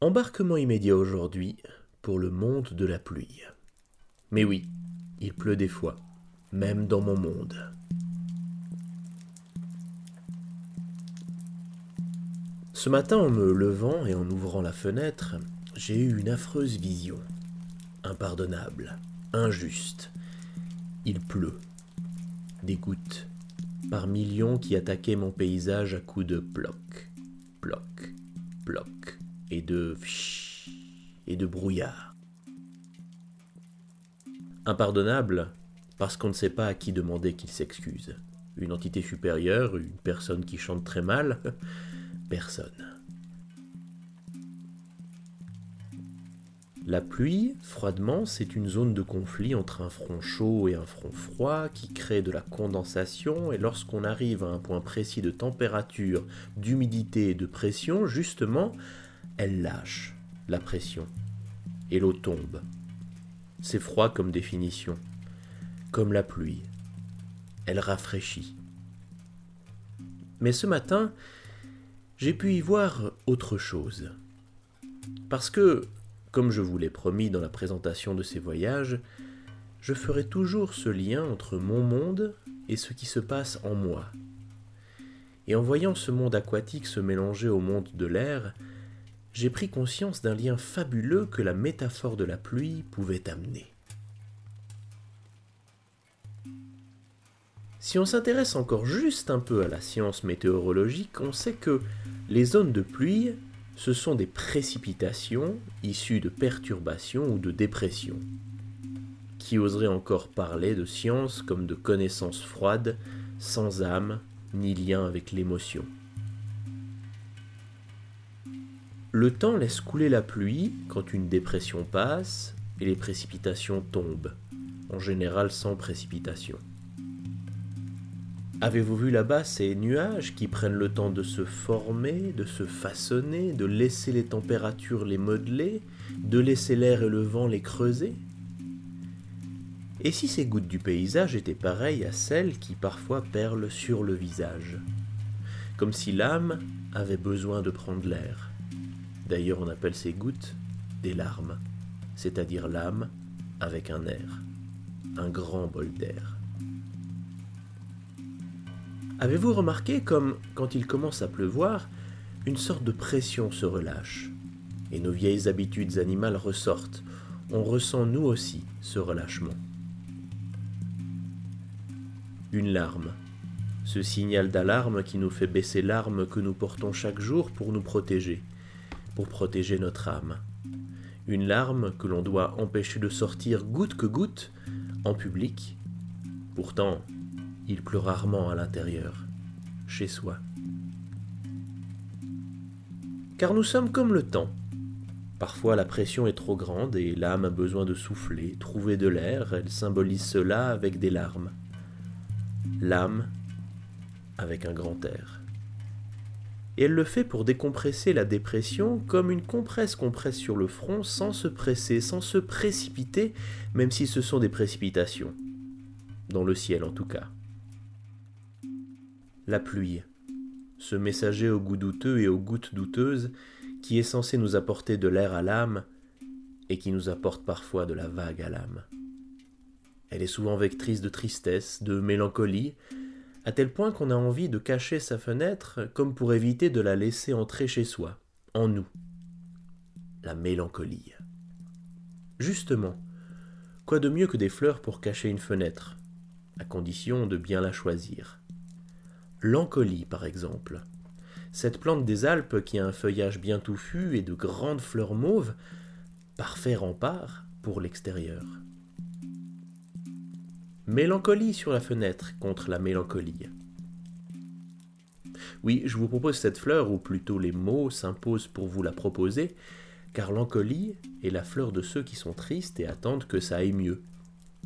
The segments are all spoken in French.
Embarquement immédiat aujourd'hui pour le monde de la pluie. Mais oui, il pleut des fois, même dans mon monde. Ce matin, en me levant et en ouvrant la fenêtre, j'ai eu une affreuse vision. Impardonnable, injuste. Il pleut. Des gouttes, par millions qui attaquaient mon paysage à coups de ploc, ploc, ploc, et de et de brouillard. Impardonnable parce qu'on ne sait pas à qui demander qu'il s'excuse. Une entité supérieure, une personne qui chante très mal, personne. La pluie, froidement, c'est une zone de conflit entre un front chaud et un front froid qui crée de la condensation et lorsqu'on arrive à un point précis de température, d'humidité et de pression, justement, elle lâche la pression et l'eau tombe. C'est froid comme définition, comme la pluie. Elle rafraîchit. Mais ce matin, j'ai pu y voir autre chose. Parce que, comme je vous l'ai promis dans la présentation de ces voyages, je ferai toujours ce lien entre mon monde et ce qui se passe en moi. Et en voyant ce monde aquatique se mélanger au monde de l'air, j'ai pris conscience d'un lien fabuleux que la métaphore de la pluie pouvait amener. Si on s'intéresse encore juste un peu à la science météorologique, on sait que les zones de pluie, ce sont des précipitations issues de perturbations ou de dépressions. Qui oserait encore parler de science comme de connaissances froides, sans âme, ni lien avec l'émotion? Le temps laisse couler la pluie quand une dépression passe et les précipitations tombent, en général sans précipitation. Avez-vous vu là-bas ces nuages qui prennent le temps de se former, de se façonner, de laisser les températures les modeler, de laisser l'air et le vent les creuser? Et si ces gouttes du paysage étaient pareilles à celles qui parfois perlent sur le visage? Comme si l'âme avait besoin de prendre l'air. D'ailleurs on appelle ces gouttes des larmes, c'est-à-dire l'âme avec un air, un grand bol d'air. Avez-vous remarqué comme, quand il commence à pleuvoir, une sorte de pression se relâche et nos vieilles habitudes animales ressortent On ressent nous aussi ce relâchement. Une larme, ce signal d'alarme qui nous fait baisser l'arme que nous portons chaque jour pour nous protéger, protéger notre âme. Une larme que l'on doit empêcher de sortir goutte que goutte en public. Pourtant, il pleut rarement à l'intérieur, chez soi. Car nous sommes comme le temps. Parfois la pression est trop grande et l'âme a besoin de souffler, trouver de l'air, elle symbolise cela avec des larmes. L'âme avec un grand air. Et elle le fait pour décompresser la dépression comme une compresse compresse sur le front sans se presser, sans se précipiter, même si ce sont des précipitations. Dans le ciel en tout cas la pluie, ce messager au goût douteux et aux gouttes douteuses qui est censé nous apporter de l'air à l'âme et qui nous apporte parfois de la vague à l'âme. Elle est souvent vectrice de tristesse, de mélancolie, à tel point qu'on a envie de cacher sa fenêtre comme pour éviter de la laisser entrer chez soi, en nous. La mélancolie. Justement, quoi de mieux que des fleurs pour cacher une fenêtre, à condition de bien la choisir? L'ancolie par exemple. Cette plante des Alpes qui a un feuillage bien touffu et de grandes fleurs mauves, parfait rempart pour l'extérieur. Mélancolie sur la fenêtre contre la mélancolie. Oui, je vous propose cette fleur, ou plutôt les mots s'imposent pour vous la proposer, car l'ancolie est la fleur de ceux qui sont tristes et attendent que ça aille mieux.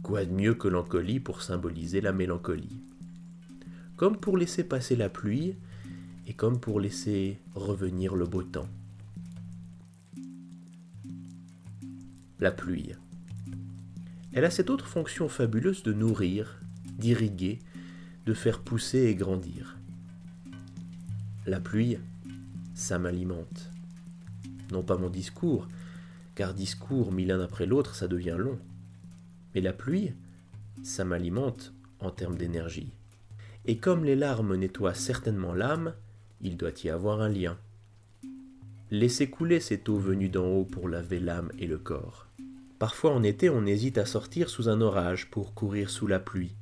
Quoi de mieux que l'ancolie pour symboliser la mélancolie? Comme pour laisser passer la pluie et comme pour laisser revenir le beau temps. La pluie. Elle a cette autre fonction fabuleuse de nourrir, d'irriguer, de faire pousser et grandir. La pluie, ça m'alimente. non pas mon discours, car discours mis l'un après l'autre, ça devient long. Mais la pluie, ça m'alimente en termes d'énergie. Et comme les larmes nettoient certainement l'âme, il doit y avoir un lien. Laissez couler cette eau venue d'en haut pour laver l'âme et le corps. Parfois en été, on hésite à sortir sous un orage pour courir sous la pluie,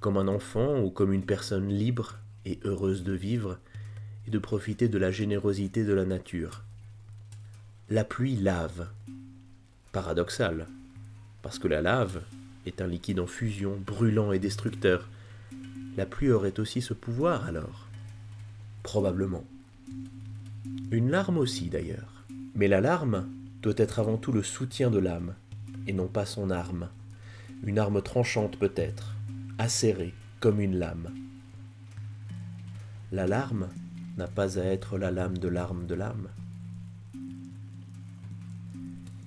comme un enfant ou comme une personne libre et heureuse de vivre et de profiter de la générosité de la nature. La pluie lave. Paradoxal, parce que la lave est un liquide en fusion, brûlant et destructeur. La pluie aurait aussi ce pouvoir alors Probablement. Une larme aussi d'ailleurs. Mais la larme doit être avant tout le soutien de l'âme, et non pas son arme. Une arme tranchante peut-être, acérée comme une lame. La larme n'a pas à être la lame de l'arme de l'âme.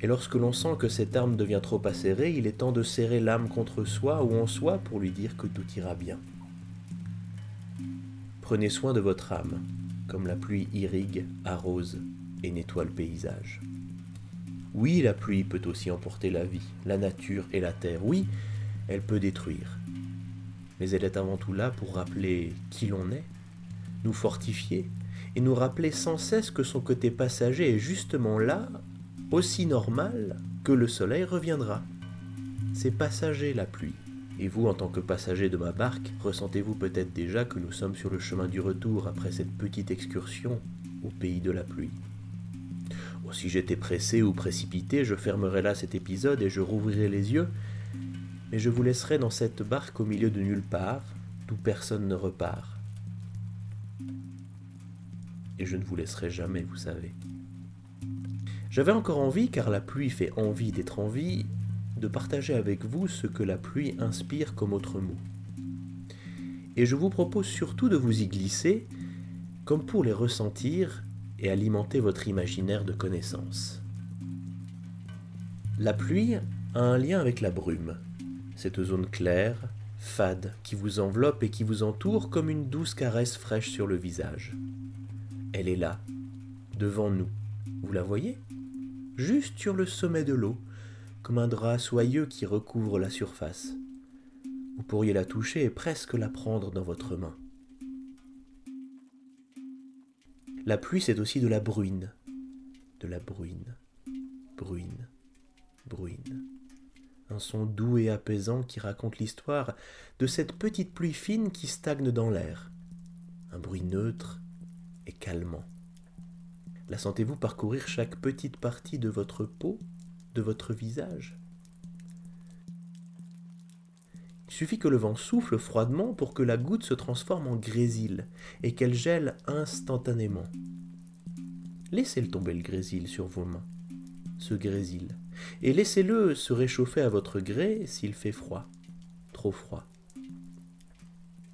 Et lorsque l'on sent que cette arme devient trop acérée, il est temps de serrer l'âme contre soi ou en soi pour lui dire que tout ira bien. Prenez soin de votre âme, comme la pluie irrigue, arrose et nettoie le paysage. Oui, la pluie peut aussi emporter la vie, la nature et la terre. Oui, elle peut détruire. Mais elle est avant tout là pour rappeler qui l'on est, nous fortifier et nous rappeler sans cesse que son côté passager est justement là, aussi normal que le soleil reviendra. C'est passager la pluie. Et vous, en tant que passager de ma barque, ressentez-vous peut-être déjà que nous sommes sur le chemin du retour après cette petite excursion au pays de la pluie? Si j'étais pressé ou précipité, je fermerais là cet épisode et je rouvrirais les yeux, mais je vous laisserai dans cette barque au milieu de nulle part, d'où personne ne repart. Et je ne vous laisserai jamais, vous savez. J'avais encore envie, car la pluie fait envie d'être en vie, de partager avec vous ce que la pluie inspire comme autre mot. Et je vous propose surtout de vous y glisser, comme pour les ressentir et alimenter votre imaginaire de connaissances. La pluie a un lien avec la brume, cette zone claire, fade, qui vous enveloppe et qui vous entoure comme une douce caresse fraîche sur le visage. Elle est là, devant nous. Vous la voyez? Juste sur le sommet de l'eau, comme un drap soyeux qui recouvre la surface. Vous pourriez la toucher et presque la prendre dans votre main. La pluie, c'est aussi de la bruine. De la bruine. Bruine. Bruine. Un son doux et apaisant qui raconte l'histoire de cette petite pluie fine qui stagne dans l'air. Un bruit neutre et calmant. La sentez-vous parcourir chaque petite partie de votre peau de votre visage? Il suffit que le vent souffle froidement pour que la goutte se transforme en grésil et qu'elle gèle instantanément. Laissez-le tomber le grésil sur vos mains, ce grésil, et laissez-le se réchauffer à votre gré s'il fait froid, trop froid.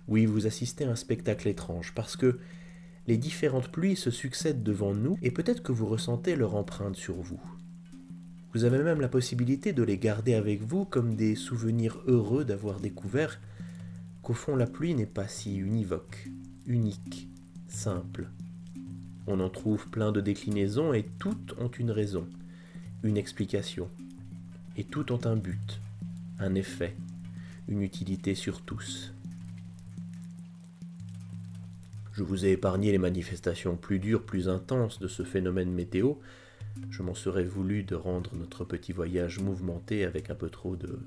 Oui, vous assistez à un spectacle étrange parce que les différentes pluies se succèdent devant nous et peut-être que vous ressentez leur empreinte sur vous. Vous avez même la possibilité de les garder avec vous comme des souvenirs heureux d'avoir découvert qu'au fond la pluie n'est pas si univoque, unique, simple. On en trouve plein de déclinaisons et toutes ont une raison, une explication. Et toutes ont un but, un effet, une utilité sur tous. Je vous ai épargné les manifestations plus dures, plus intenses de ce phénomène météo, je m'en serais voulu de rendre notre petit voyage mouvementé avec un peu trop de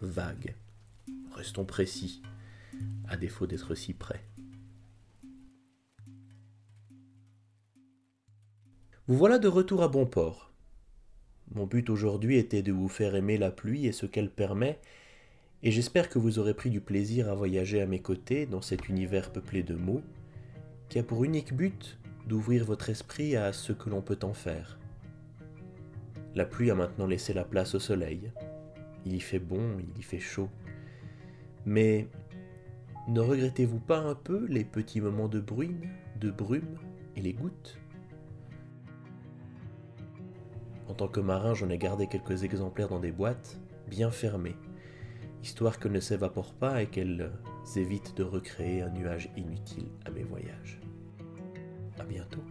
vagues. Restons précis, à défaut d'être si près. Vous voilà de retour à bon port. Mon but aujourd'hui était de vous faire aimer la pluie et ce qu'elle permet, et j'espère que vous aurez pris du plaisir à voyager à mes côtés dans cet univers peuplé de mots, qui a pour unique but d'ouvrir votre esprit à ce que l'on peut en faire. La pluie a maintenant laissé la place au soleil. Il y fait bon, il y fait chaud. Mais ne regrettez-vous pas un peu les petits moments de bruine, de brume et les gouttes? En tant que marin, j'en ai gardé quelques exemplaires dans des boîtes, bien fermées, histoire qu'elles ne s'évaporent pas et qu'elles évitent de recréer un nuage inutile à mes voyages. À bientôt.